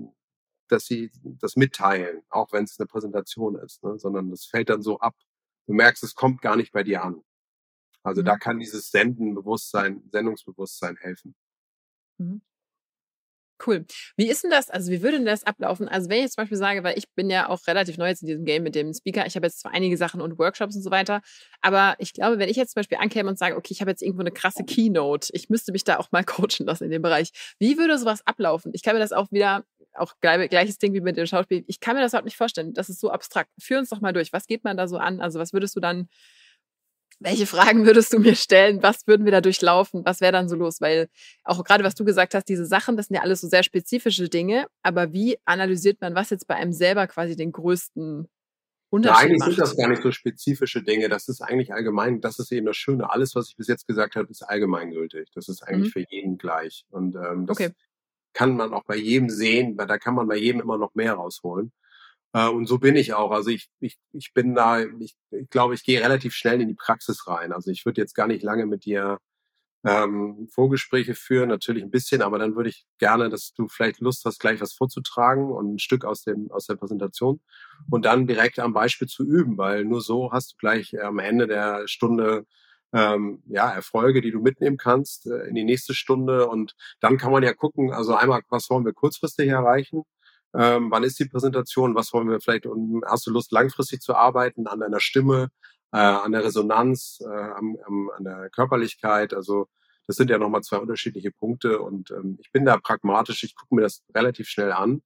dass sie das mitteilen, auch wenn es eine Präsentation ist, ne? sondern das fällt dann so ab. Du merkst, es kommt gar nicht bei dir an. Also mhm. da kann dieses Sendenbewusstsein, Sendungsbewusstsein helfen. Mhm. Cool. Wie ist denn das? Also, wie würde denn das ablaufen? Also, wenn ich jetzt zum Beispiel sage, weil ich bin ja auch relativ neu jetzt in diesem Game mit dem Speaker. Ich habe jetzt zwar einige Sachen und Workshops und so weiter, aber ich glaube, wenn ich jetzt zum Beispiel ankäme und sage, okay, ich habe jetzt irgendwo eine krasse Keynote, ich müsste mich da auch mal *laughs* coachen lassen in dem Bereich. Wie würde sowas ablaufen? Ich kann mir das auch wieder, auch gleiches Ding wie mit dem Schauspiel, ich kann mir das überhaupt nicht vorstellen. Das ist so abstrakt. Führ uns doch mal durch. Was geht man da so an? Also, was würdest du dann welche Fragen würdest du mir stellen? Was würden wir da durchlaufen? Was wäre dann so los? Weil auch gerade, was du gesagt hast, diese Sachen, das sind ja alles so sehr spezifische Dinge. Aber wie analysiert man, was jetzt bei einem selber quasi den größten Unterschied ja, eigentlich macht? sind das gar nicht so spezifische Dinge. Das ist eigentlich allgemein, das ist eben das Schöne. Alles, was ich bis jetzt gesagt habe, ist allgemeingültig. Das ist eigentlich mhm. für jeden gleich. Und ähm, das okay. Kann man auch bei jedem sehen, weil da kann man bei jedem immer noch mehr rausholen. Äh, und so bin ich auch. Also ich, ich, ich bin da, ich, ich glaube, ich gehe relativ schnell in die Praxis rein. Also ich würde jetzt gar nicht lange mit dir ähm, Vorgespräche führen, natürlich ein bisschen, aber dann würde ich gerne, dass du vielleicht Lust hast, gleich was vorzutragen und ein Stück aus dem aus der Präsentation und dann direkt am Beispiel zu üben, weil nur so hast du gleich am Ende der Stunde ähm, ja Erfolge, die du mitnehmen kannst äh, in die nächste Stunde und dann kann man ja gucken, also einmal, was wollen wir kurzfristig erreichen ähm, wann ist die Präsentation? Was wollen wir vielleicht? Und hast du Lust, langfristig zu arbeiten an deiner Stimme, äh, an der Resonanz, äh, am, am, an der Körperlichkeit? Also das sind ja nochmal zwei unterschiedliche Punkte und ähm, ich bin da pragmatisch. Ich gucke mir das relativ schnell an,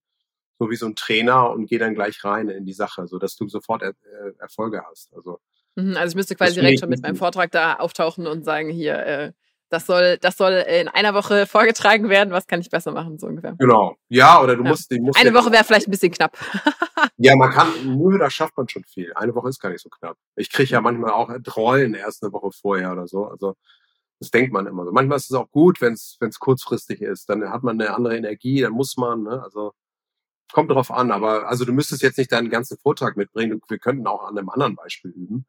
so wie so ein Trainer und gehe dann gleich rein in die Sache, so dass du sofort er, äh, Erfolge hast. Also also ich müsste quasi direkt schon mit meinem Vortrag da auftauchen und sagen, hier, äh, das soll, das soll in einer Woche *laughs* vorgetragen werden. Was kann ich besser machen, so ungefähr? Genau. Ja, oder du ja. musst, musst. Eine Woche wäre vielleicht ein bisschen knapp. *laughs* ja, man kann, nur da schafft man schon viel. Eine Woche ist gar nicht so knapp. Ich kriege ja manchmal auch Rollen erst eine Woche vorher oder so. Also, das denkt man immer so. Manchmal ist es auch gut, wenn es kurzfristig ist. Dann hat man eine andere Energie, dann muss man, ne? Also, kommt drauf an. Aber, also, du müsstest jetzt nicht deinen ganzen Vortrag mitbringen. Wir könnten auch an einem anderen Beispiel üben.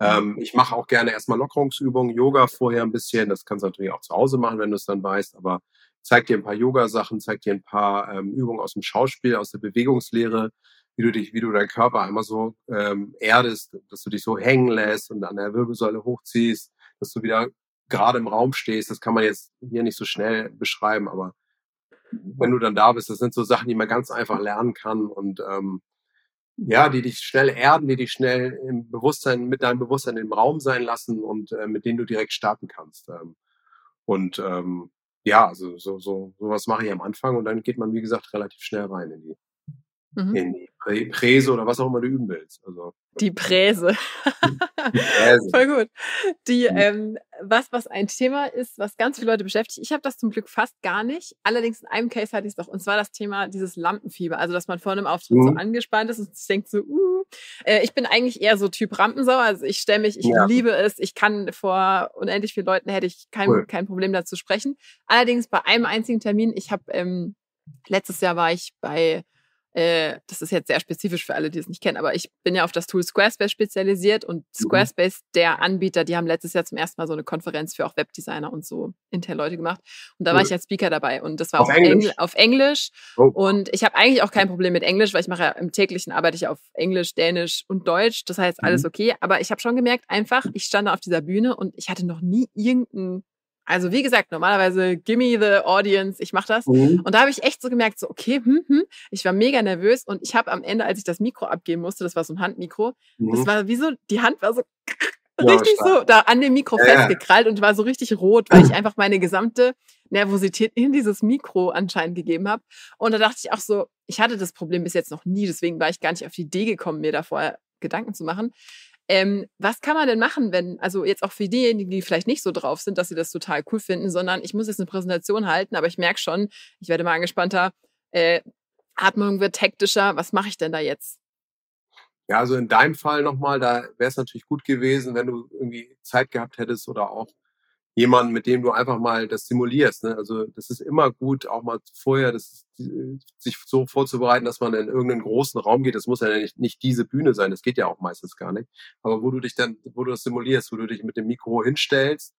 Ähm, ich mache auch gerne erstmal Lockerungsübungen, Yoga vorher ein bisschen. Das kannst du natürlich auch zu Hause machen, wenn du es dann weißt. Aber zeig dir ein paar Yoga-Sachen, zeig dir ein paar ähm, Übungen aus dem Schauspiel, aus der Bewegungslehre, wie du dich, wie du deinen Körper einmal so ähm, erdest, dass du dich so hängen lässt und an der Wirbelsäule hochziehst, dass du wieder gerade im Raum stehst. Das kann man jetzt hier nicht so schnell beschreiben, aber wenn du dann da bist, das sind so Sachen, die man ganz einfach lernen kann und ähm, ja, die dich schnell erden, die dich schnell im Bewusstsein, mit deinem Bewusstsein im Raum sein lassen und äh, mit denen du direkt starten kannst. Ähm, und ähm, ja, also so, so, sowas mache ich am Anfang und dann geht man, wie gesagt, relativ schnell rein in die, mhm. in die Prä Präse oder was auch immer du üben willst. Also die Präse. Die Präse. Voll gut. Die, mhm. ähm, was, was ein Thema ist, was ganz viele Leute beschäftigt. Ich habe das zum Glück fast gar nicht. Allerdings in einem Case hatte ich es doch. Und zwar das Thema dieses Lampenfieber. Also, dass man vor einem Auftritt mhm. so angespannt ist und sich denkt so, uh. Äh, ich bin eigentlich eher so Typ Rampensau. Also, ich stelle mich, ich ja. liebe es. Ich kann vor unendlich vielen Leuten hätte ich kein, cool. kein Problem dazu sprechen. Allerdings bei einem einzigen Termin, ich habe, ähm, letztes Jahr war ich bei äh, das ist jetzt sehr spezifisch für alle, die es nicht kennen, aber ich bin ja auf das Tool Squarespace spezialisiert und mhm. Squarespace, der Anbieter, die haben letztes Jahr zum ersten Mal so eine Konferenz für auch Webdesigner und so Intel-Leute gemacht. Und da war ich als Speaker dabei und das war auf, auf Englisch. Engl auf Englisch. Oh. Und ich habe eigentlich auch kein Problem mit Englisch, weil ich mache ja im täglichen arbeite ich auf Englisch, Dänisch und Deutsch. Das heißt alles mhm. okay. Aber ich habe schon gemerkt, einfach, ich stand da auf dieser Bühne und ich hatte noch nie irgendeinen also wie gesagt, normalerweise gimme the audience, ich mache das. Mhm. Und da habe ich echt so gemerkt, so okay, hm, hm, ich war mega nervös und ich habe am Ende, als ich das Mikro abgeben musste, das war so ein Handmikro, mhm. das war wie so, die Hand war so richtig ja, so da an dem Mikro ja. festgekrallt und war so richtig rot, weil ich *clears throat* einfach meine gesamte Nervosität in dieses Mikro anscheinend gegeben habe. Und da dachte ich auch so, ich hatte das Problem bis jetzt noch nie, deswegen war ich gar nicht auf die Idee gekommen, mir da vorher Gedanken zu machen. Ähm, was kann man denn machen, wenn, also jetzt auch für diejenigen, die vielleicht nicht so drauf sind, dass sie das total cool finden, sondern ich muss jetzt eine Präsentation halten, aber ich merke schon, ich werde mal angespannter, äh, Atmung wird hektischer, was mache ich denn da jetzt? Ja, also in deinem Fall nochmal, da wäre es natürlich gut gewesen, wenn du irgendwie Zeit gehabt hättest oder auch jemanden, mit dem du einfach mal das simulierst. Ne? Also das ist immer gut, auch mal vorher das, sich so vorzubereiten, dass man in irgendeinen großen Raum geht. Das muss ja nicht, nicht diese Bühne sein, das geht ja auch meistens gar nicht. Aber wo du dich dann, wo du das simulierst, wo du dich mit dem Mikro hinstellst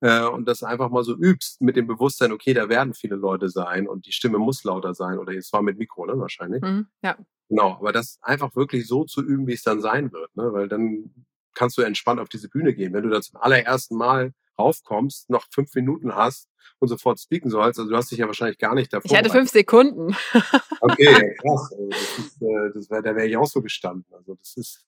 äh, und das einfach mal so übst mit dem Bewusstsein, okay, da werden viele Leute sein und die Stimme muss lauter sein oder jetzt war mit Mikro, ne, wahrscheinlich. Mhm, ja. Genau, aber das einfach wirklich so zu üben, wie es dann sein wird, ne? weil dann kannst du entspannt auf diese Bühne gehen. Wenn du da zum allerersten Mal raufkommst, noch fünf Minuten hast und sofort speaken sollst, also du hast dich ja wahrscheinlich gar nicht davor. Ich hatte fünf Sekunden. okay, *laughs* krass. Also das ist, äh, das wär, da wäre ich auch so gestanden. Also das ist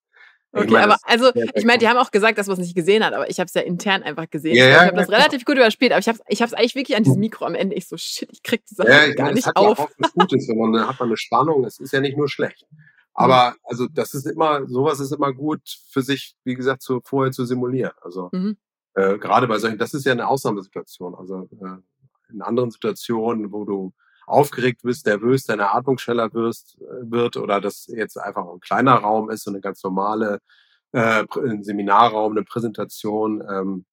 Okay, ich mein, aber also ich meine, die haben auch gesagt, dass man es nicht gesehen hat, aber ich habe es ja intern einfach gesehen. Ja, ja, ich habe ja, das relativ gut überspielt, aber ich habe es ich hab's eigentlich wirklich an diesem Mikro am Ende. Ich so, shit, ich krieg die Sache ja, gar meine, nicht hat auf. Ja auch was *laughs* Gutes, wenn man hat man eine Spannung, es ist ja nicht nur schlecht. Aber also das ist immer, sowas ist immer gut für sich, wie gesagt, zu, vorher zu simulieren. Also mhm. Äh, gerade bei solchen, das ist ja eine Ausnahmesituation. Also äh, in anderen Situationen, wo du aufgeregt bist, nervös, deine Atmung schneller wirst, äh, wird oder das jetzt einfach ein kleiner Raum ist und eine ganz normale äh, ein Seminarraum, eine Präsentation. Ähm,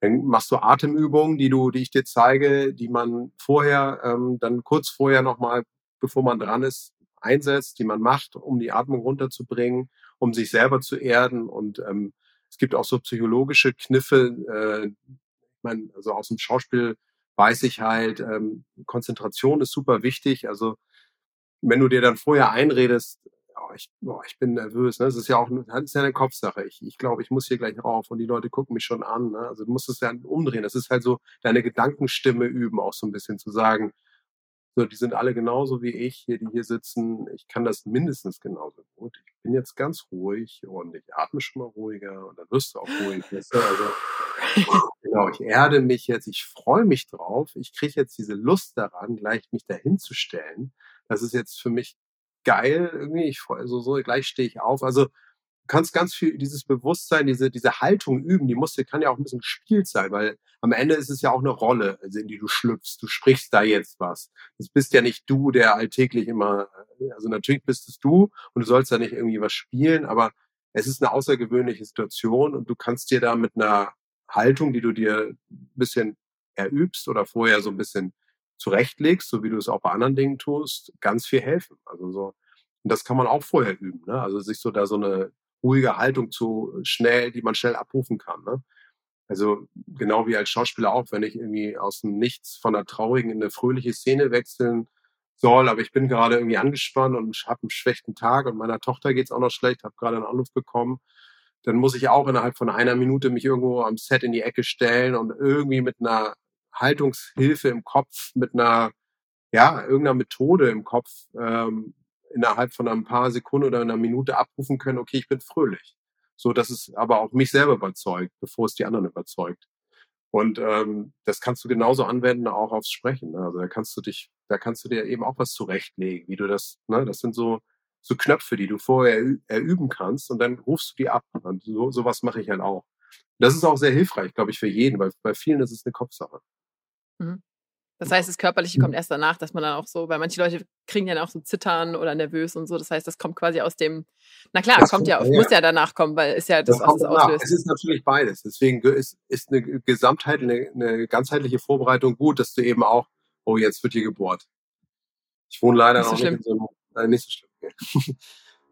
dann machst du Atemübungen, die du, die ich dir zeige, die man vorher, ähm, dann kurz vorher nochmal, bevor man dran ist, einsetzt, die man macht, um die Atmung runterzubringen, um sich selber zu erden. Und ähm, es gibt auch so psychologische Kniffe. Äh, ich meine, also aus dem Schauspiel weiß ich halt, ähm, Konzentration ist super wichtig. Also wenn du dir dann vorher einredest, oh, ich, oh, ich bin nervös, ne? das ist ja auch das ist ja eine Kopfsache. Ich, ich glaube, ich muss hier gleich rauf und die Leute gucken mich schon an. Ne? Also du musst es ja umdrehen. Das ist halt so deine Gedankenstimme üben, auch so ein bisschen zu sagen, so, die sind alle genauso wie ich hier, die hier sitzen. Ich kann das mindestens genauso gut. Ich bin jetzt ganz ruhig und ich atme schon mal ruhiger und dann wirst du auch ruhig. Weißt du? Also, genau, ich erde mich jetzt, ich freue mich drauf. Ich kriege jetzt diese Lust daran, gleich mich dahin zu stellen. Das ist jetzt für mich geil irgendwie. Ich freue so, so gleich stehe ich auf. Also kannst ganz viel dieses Bewusstsein, diese, diese Haltung üben, die musste, kann ja auch ein bisschen gespielt sein, weil am Ende ist es ja auch eine Rolle, also in die du schlüpfst. Du sprichst da jetzt was. Das bist ja nicht du, der alltäglich immer, also natürlich bist es du und du sollst da nicht irgendwie was spielen, aber es ist eine außergewöhnliche Situation und du kannst dir da mit einer Haltung, die du dir ein bisschen erübst oder vorher so ein bisschen zurechtlegst, so wie du es auch bei anderen Dingen tust, ganz viel helfen. Also so, und das kann man auch vorher üben, ne? Also sich so da so eine ruhige Haltung zu schnell, die man schnell abrufen kann. Ne? Also genau wie als Schauspieler auch, wenn ich irgendwie aus dem Nichts von einer traurigen in eine fröhliche Szene wechseln soll, aber ich bin gerade irgendwie angespannt und habe einen schlechten Tag und meiner Tochter geht's auch noch schlecht, habe gerade einen Anruf bekommen, dann muss ich auch innerhalb von einer Minute mich irgendwo am Set in die Ecke stellen und irgendwie mit einer Haltungshilfe im Kopf, mit einer ja irgendeiner Methode im Kopf ähm, innerhalb von ein paar Sekunden oder einer Minute abrufen können, okay, ich bin fröhlich. So, dass es aber auch mich selber überzeugt, bevor es die anderen überzeugt. Und ähm, das kannst du genauso anwenden, auch aufs Sprechen. Ne? Also da kannst du dich, da kannst du dir eben auch was zurechtlegen, wie du das, ne, das sind so, so Knöpfe, die du vorher erüben kannst und dann rufst du die ab. Und so, sowas mache ich halt auch. Das ist auch sehr hilfreich, glaube ich, für jeden, weil bei vielen ist es eine Kopfsache. Mhm. Das heißt, das Körperliche kommt erst danach, dass man dann auch so, weil manche Leute kriegen ja auch so Zittern oder nervös und so. Das heißt, das kommt quasi aus dem, na klar, das kommt ja, ja, muss ja danach kommen, weil ist ja das, das was es auslöst. Es ist natürlich beides. Deswegen ist, ist eine Gesamtheit, eine, eine ganzheitliche Vorbereitung gut, dass du eben auch, oh, jetzt wird hier gebohrt. Ich wohne leider nicht noch so nicht in so einem, äh, nicht so schlimm. *laughs*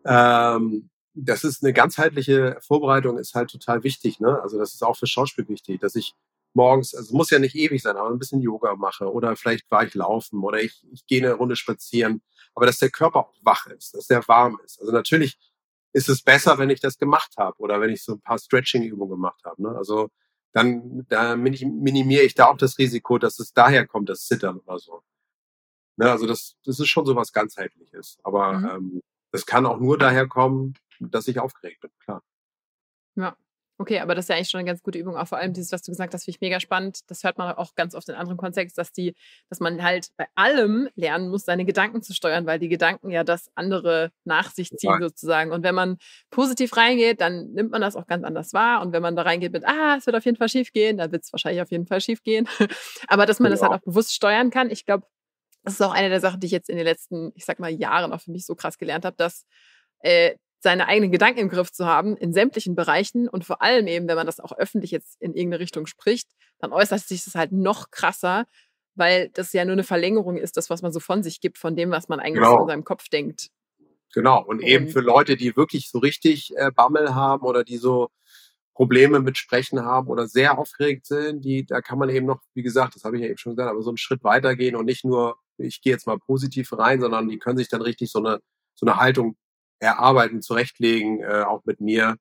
Ähm, das ist eine ganzheitliche Vorbereitung, ist halt total wichtig. Ne? Also das ist auch für Schauspiel wichtig, dass ich morgens, also muss ja nicht ewig sein, aber ein bisschen Yoga mache oder vielleicht war ich laufen oder ich, ich gehe eine Runde spazieren, aber dass der Körper auch wach ist, dass der warm ist. Also natürlich ist es besser, wenn ich das gemacht habe oder wenn ich so ein paar Stretching-Übungen gemacht habe. Ne? Also dann da minimiere ich da auch das Risiko, dass es daher kommt, das Zittern oder so. Ne? Also das, das ist schon so was ganzheitliches. Aber mhm. ähm, das kann auch nur daher kommen, dass ich aufgeregt bin, klar. Ja, Okay, aber das ist ja eigentlich schon eine ganz gute Übung. Auch vor allem dieses, was du gesagt hast, finde ich mega spannend. Das hört man auch ganz oft in anderen Kontexten, dass die, dass man halt bei allem lernen muss, seine Gedanken zu steuern, weil die Gedanken ja das andere nach sich ziehen ja. sozusagen. Und wenn man positiv reingeht, dann nimmt man das auch ganz anders wahr. Und wenn man da reingeht mit, ah, es wird auf jeden Fall schief gehen, dann wird es wahrscheinlich auf jeden Fall schief gehen. *laughs* aber dass man ja. das halt auch bewusst steuern kann, ich glaube, das ist auch eine der Sachen, die ich jetzt in den letzten, ich sag mal, Jahren auch für mich so krass gelernt habe, dass äh, seine eigenen Gedanken im Griff zu haben in sämtlichen Bereichen und vor allem eben, wenn man das auch öffentlich jetzt in irgendeine Richtung spricht, dann äußert sich das halt noch krasser, weil das ja nur eine Verlängerung ist, das, was man so von sich gibt, von dem, was man eigentlich genau. in seinem Kopf denkt. Genau, und, und eben für Leute, die wirklich so richtig äh, Bammel haben oder die so Probleme mit Sprechen haben oder sehr aufgeregt sind, die, da kann man eben noch, wie gesagt, das habe ich ja eben schon gesagt, aber so einen Schritt weitergehen und nicht nur, ich gehe jetzt mal positiv rein, sondern die können sich dann richtig so eine, so eine Haltung erarbeiten, zurechtlegen, äh, auch mit mir,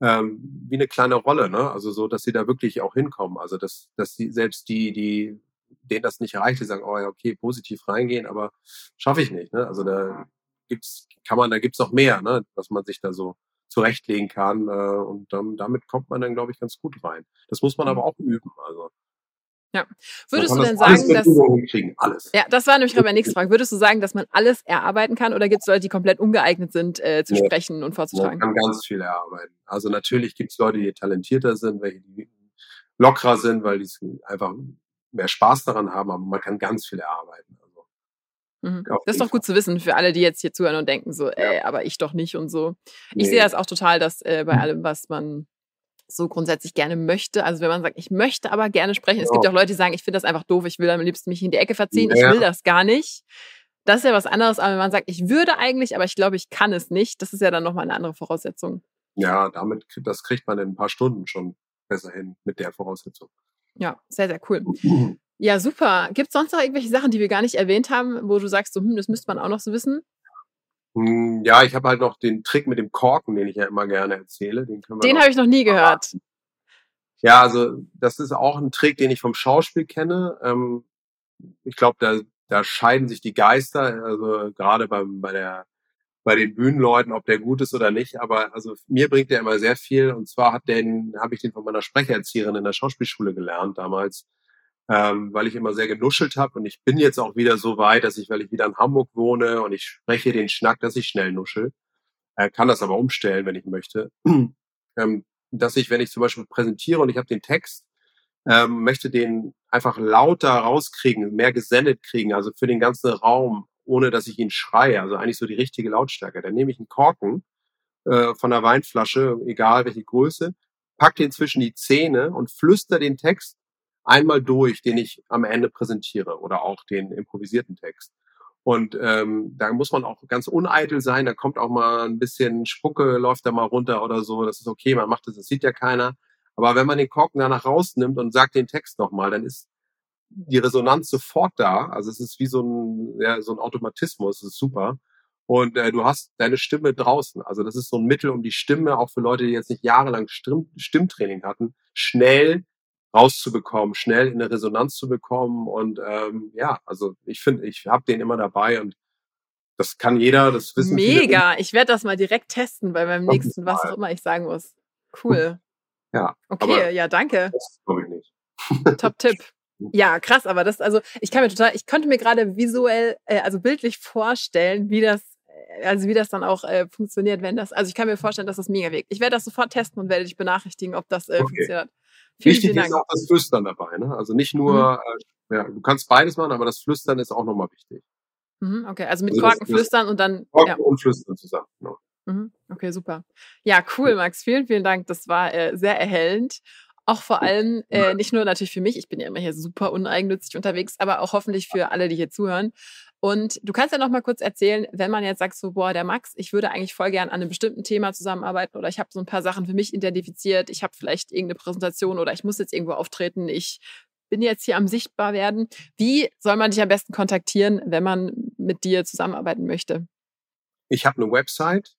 ähm, wie eine kleine Rolle, ne? Also so, dass sie da wirklich auch hinkommen. Also dass, dass sie selbst die, die, denen das nicht erreicht, die sagen, oh ja, okay, positiv reingehen, aber schaffe ich nicht. Ne? Also da gibt's, kann man, da gibt's noch mehr, ne? was man sich da so zurechtlegen kann. Äh, und dann, damit kommt man dann, glaube ich, ganz gut rein. Das muss man aber mhm. auch üben. Also ja. Würdest du denn sagen, dass. Alles. Ja, das war nämlich gerade meine nächste Frage. Würdest du sagen, dass man alles erarbeiten kann oder gibt es Leute, die komplett ungeeignet sind, äh, zu nee. sprechen und vorzutragen? Man kann ganz viel erarbeiten. Also natürlich gibt es Leute, die talentierter sind, welche die lockerer sind, weil die einfach mehr Spaß daran haben, aber man kann ganz viel erarbeiten. Also, mhm. Das ist doch gut zu wissen für alle, die jetzt hier zuhören und denken so, ey, ja. aber ich doch nicht und so. Ich nee. sehe das auch total, dass äh, bei allem, was man so grundsätzlich gerne möchte. Also wenn man sagt, ich möchte aber gerne sprechen. Ja. Es gibt auch Leute, die sagen, ich finde das einfach doof, ich will am liebsten mich in die Ecke verziehen, ja. ich will das gar nicht. Das ist ja was anderes, aber wenn man sagt, ich würde eigentlich, aber ich glaube, ich kann es nicht, das ist ja dann nochmal eine andere Voraussetzung. Ja, damit, das kriegt man in ein paar Stunden schon besser hin mit der Voraussetzung. Ja, sehr, sehr cool. Ja, super. Gibt es sonst noch irgendwelche Sachen, die wir gar nicht erwähnt haben, wo du sagst, so, hm, das müsste man auch noch so wissen? Hm, ja, ich habe halt noch den Trick mit dem Korken, den ich ja immer gerne erzähle. Den, den habe ich noch nie gehört. Ja, also das ist auch ein Trick, den ich vom Schauspiel kenne. Ähm, ich glaube, da, da scheiden sich die Geister, also gerade beim, bei der bei den Bühnenleuten, ob der gut ist oder nicht. Aber also mir bringt der immer sehr viel. Und zwar hat den, habe ich den von meiner Sprecherzieherin in der Schauspielschule gelernt damals ähm, weil ich immer sehr genuschelt habe und ich bin jetzt auch wieder so weit, dass ich, weil ich wieder in Hamburg wohne und ich spreche den Schnack, dass ich schnell nuschel, äh, kann das aber umstellen, wenn ich möchte, *clears throat* ähm, dass ich, wenn ich zum Beispiel präsentiere und ich habe den Text, ähm, möchte den einfach lauter rauskriegen, mehr gesendet kriegen, also für den ganzen Raum, ohne dass ich ihn schreie, also eigentlich so die richtige Lautstärke. Dann nehme ich einen Korken äh, von der Weinflasche, egal welche Größe, pack den zwischen die Zähne und flüster den Text einmal durch, den ich am Ende präsentiere oder auch den improvisierten Text. Und ähm, da muss man auch ganz uneitel sein, da kommt auch mal ein bisschen Spucke, läuft da mal runter oder so, das ist okay, man macht das, das sieht ja keiner. Aber wenn man den Korken danach rausnimmt und sagt den Text nochmal, dann ist die Resonanz sofort da. Also es ist wie so ein, ja, so ein Automatismus, das ist super. Und äh, du hast deine Stimme draußen. Also das ist so ein Mittel, um die Stimme, auch für Leute, die jetzt nicht jahrelang Stimm Stimmtraining hatten, schnell rauszubekommen, schnell in eine Resonanz zu bekommen. Und ähm, ja, also ich finde, ich habe den immer dabei und das kann jeder, das wissen Mega, viele. ich werde das mal direkt testen bei meinem nächsten, was auch immer ich sagen muss. Cool. Ja. Okay, ja, danke. Das glaube ich nicht. Top-Tipp. *laughs* Ja, krass, aber das, also ich kann mir total, ich konnte mir gerade visuell, äh, also bildlich vorstellen, wie das, äh, also wie das dann auch äh, funktioniert, wenn das, also ich kann mir vorstellen, dass das mega wirkt. Ich werde das sofort testen und werde dich benachrichtigen, ob das äh, okay. funktioniert. Vielen, Wichtig vielen ist auch das Flüstern dabei. Ne? Also nicht nur, mhm. äh, ja, du kannst beides machen, aber das Flüstern ist auch nochmal wichtig. Mhm, okay, also mit also Korken das, flüstern und dann. Korken ja. und flüstern zusammen. Genau. Mhm, okay, super. Ja, cool, Max. Vielen, vielen Dank. Das war äh, sehr erhellend. Auch vor allem, äh, nicht nur natürlich für mich, ich bin ja immer hier super uneigennützig unterwegs, aber auch hoffentlich für alle, die hier zuhören. Und du kannst ja noch mal kurz erzählen, wenn man jetzt sagt so, boah, der Max, ich würde eigentlich voll gern an einem bestimmten Thema zusammenarbeiten oder ich habe so ein paar Sachen für mich identifiziert, ich habe vielleicht irgendeine Präsentation oder ich muss jetzt irgendwo auftreten, ich bin jetzt hier am sichtbar werden. Wie soll man dich am besten kontaktieren, wenn man mit dir zusammenarbeiten möchte? Ich habe eine Website,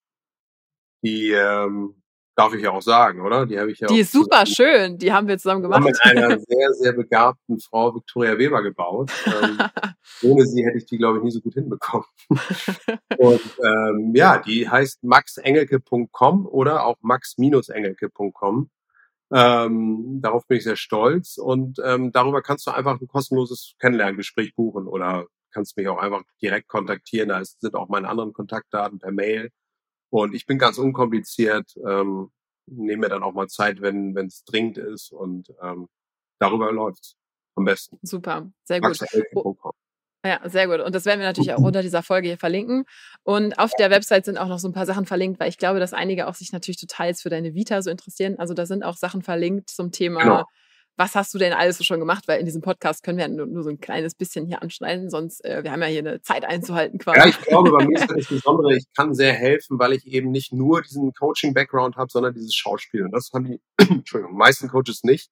die ähm, darf ich ja auch sagen, oder? Die habe ich ja. Die ist super schön. Die haben wir zusammen gemacht. Mit einer sehr, sehr begabten Frau Victoria Weber gebaut. ähm, *laughs* ohne sie hätte ich die, glaube ich, nie so gut hinbekommen. Und ähm, ja, die heißt maxengelke.com oder auch max-engelke.com. Ähm, darauf bin ich sehr stolz und ähm, darüber kannst du einfach ein kostenloses Kennenlerngespräch buchen oder kannst mich auch einfach direkt kontaktieren. Da sind auch meine anderen Kontaktdaten per Mail. Und ich bin ganz unkompliziert, ähm, nehme mir dann auch mal Zeit, wenn es dringend ist und ähm, darüber läuft's am besten. Super, sehr gut. Ja, sehr gut. Und das werden wir natürlich auch unter dieser Folge hier verlinken. Und auf der Website sind auch noch so ein paar Sachen verlinkt, weil ich glaube, dass einige auch sich natürlich total jetzt für deine Vita so interessieren. Also da sind auch Sachen verlinkt zum Thema, genau. Was hast du denn alles so schon gemacht? Weil in diesem Podcast können wir nur, nur so ein kleines bisschen hier anschneiden, sonst äh, wir haben ja hier eine Zeit einzuhalten quasi. Ja, ich glaube, bei mir ist das insbesondere, ich kann sehr helfen, weil ich eben nicht nur diesen Coaching-Background habe, sondern dieses Schauspiel. Und das haben die, *clears throat* Entschuldigung, meisten Coaches nicht,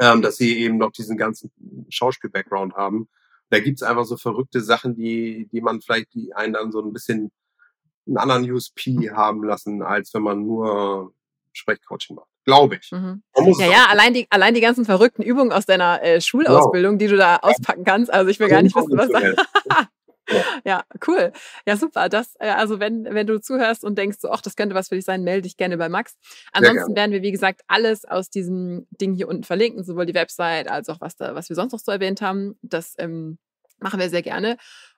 ähm, dass sie eben noch diesen ganzen Schauspiel-Background haben da gibt's einfach so verrückte Sachen, die, die man vielleicht, die einen dann so ein bisschen einen anderen USP haben lassen, als wenn man nur Sprechcoaching macht. Glaube ich. Mhm. Ja, ja, allein die, allein die ganzen verrückten Übungen aus deiner äh, Schulausbildung, genau. die du da auspacken kannst. Also ich will gar nicht wissen, was da. *laughs* ja, cool. Ja, super. Das, äh, also wenn, wenn du zuhörst und denkst, so, ach, das könnte was für dich sein, melde dich gerne bei Max. Ansonsten werden wir, wie gesagt, alles aus diesem Ding hier unten verlinken, sowohl die Website als auch was da, was wir sonst noch so erwähnt haben. Das ähm, machen wir sehr gerne.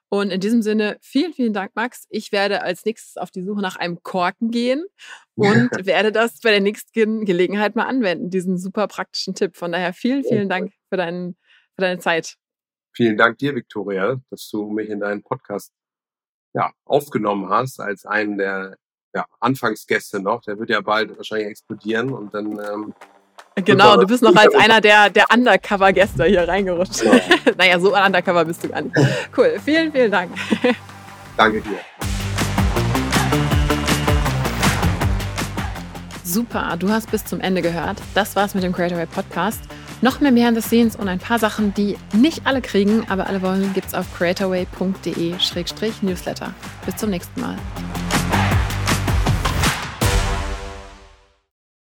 Und in diesem Sinne, vielen, vielen Dank, Max. Ich werde als nächstes auf die Suche nach einem Korken gehen und *laughs* werde das bei der nächsten Gelegenheit mal anwenden, diesen super praktischen Tipp. Von daher vielen, vielen Dank für, deinen, für deine Zeit. Vielen Dank dir, Victoria, dass du mich in deinen Podcast ja, aufgenommen hast als einen der ja, Anfangsgäste noch. Der wird ja bald wahrscheinlich explodieren und dann. Ähm, genau, du bist noch als einer der, der Undercover-Gäste hier reingerutscht. Ja. *laughs* naja, so ein Undercover bist du gar nicht. Cool, vielen, vielen Dank. Danke dir. Super, du hast bis zum Ende gehört. Das war's mit dem Creator Podcast. Noch mehr Behind the Scenes und ein paar Sachen, die nicht alle kriegen, aber alle wollen, gibt's auf creatorway.de-newsletter. Bis zum nächsten Mal.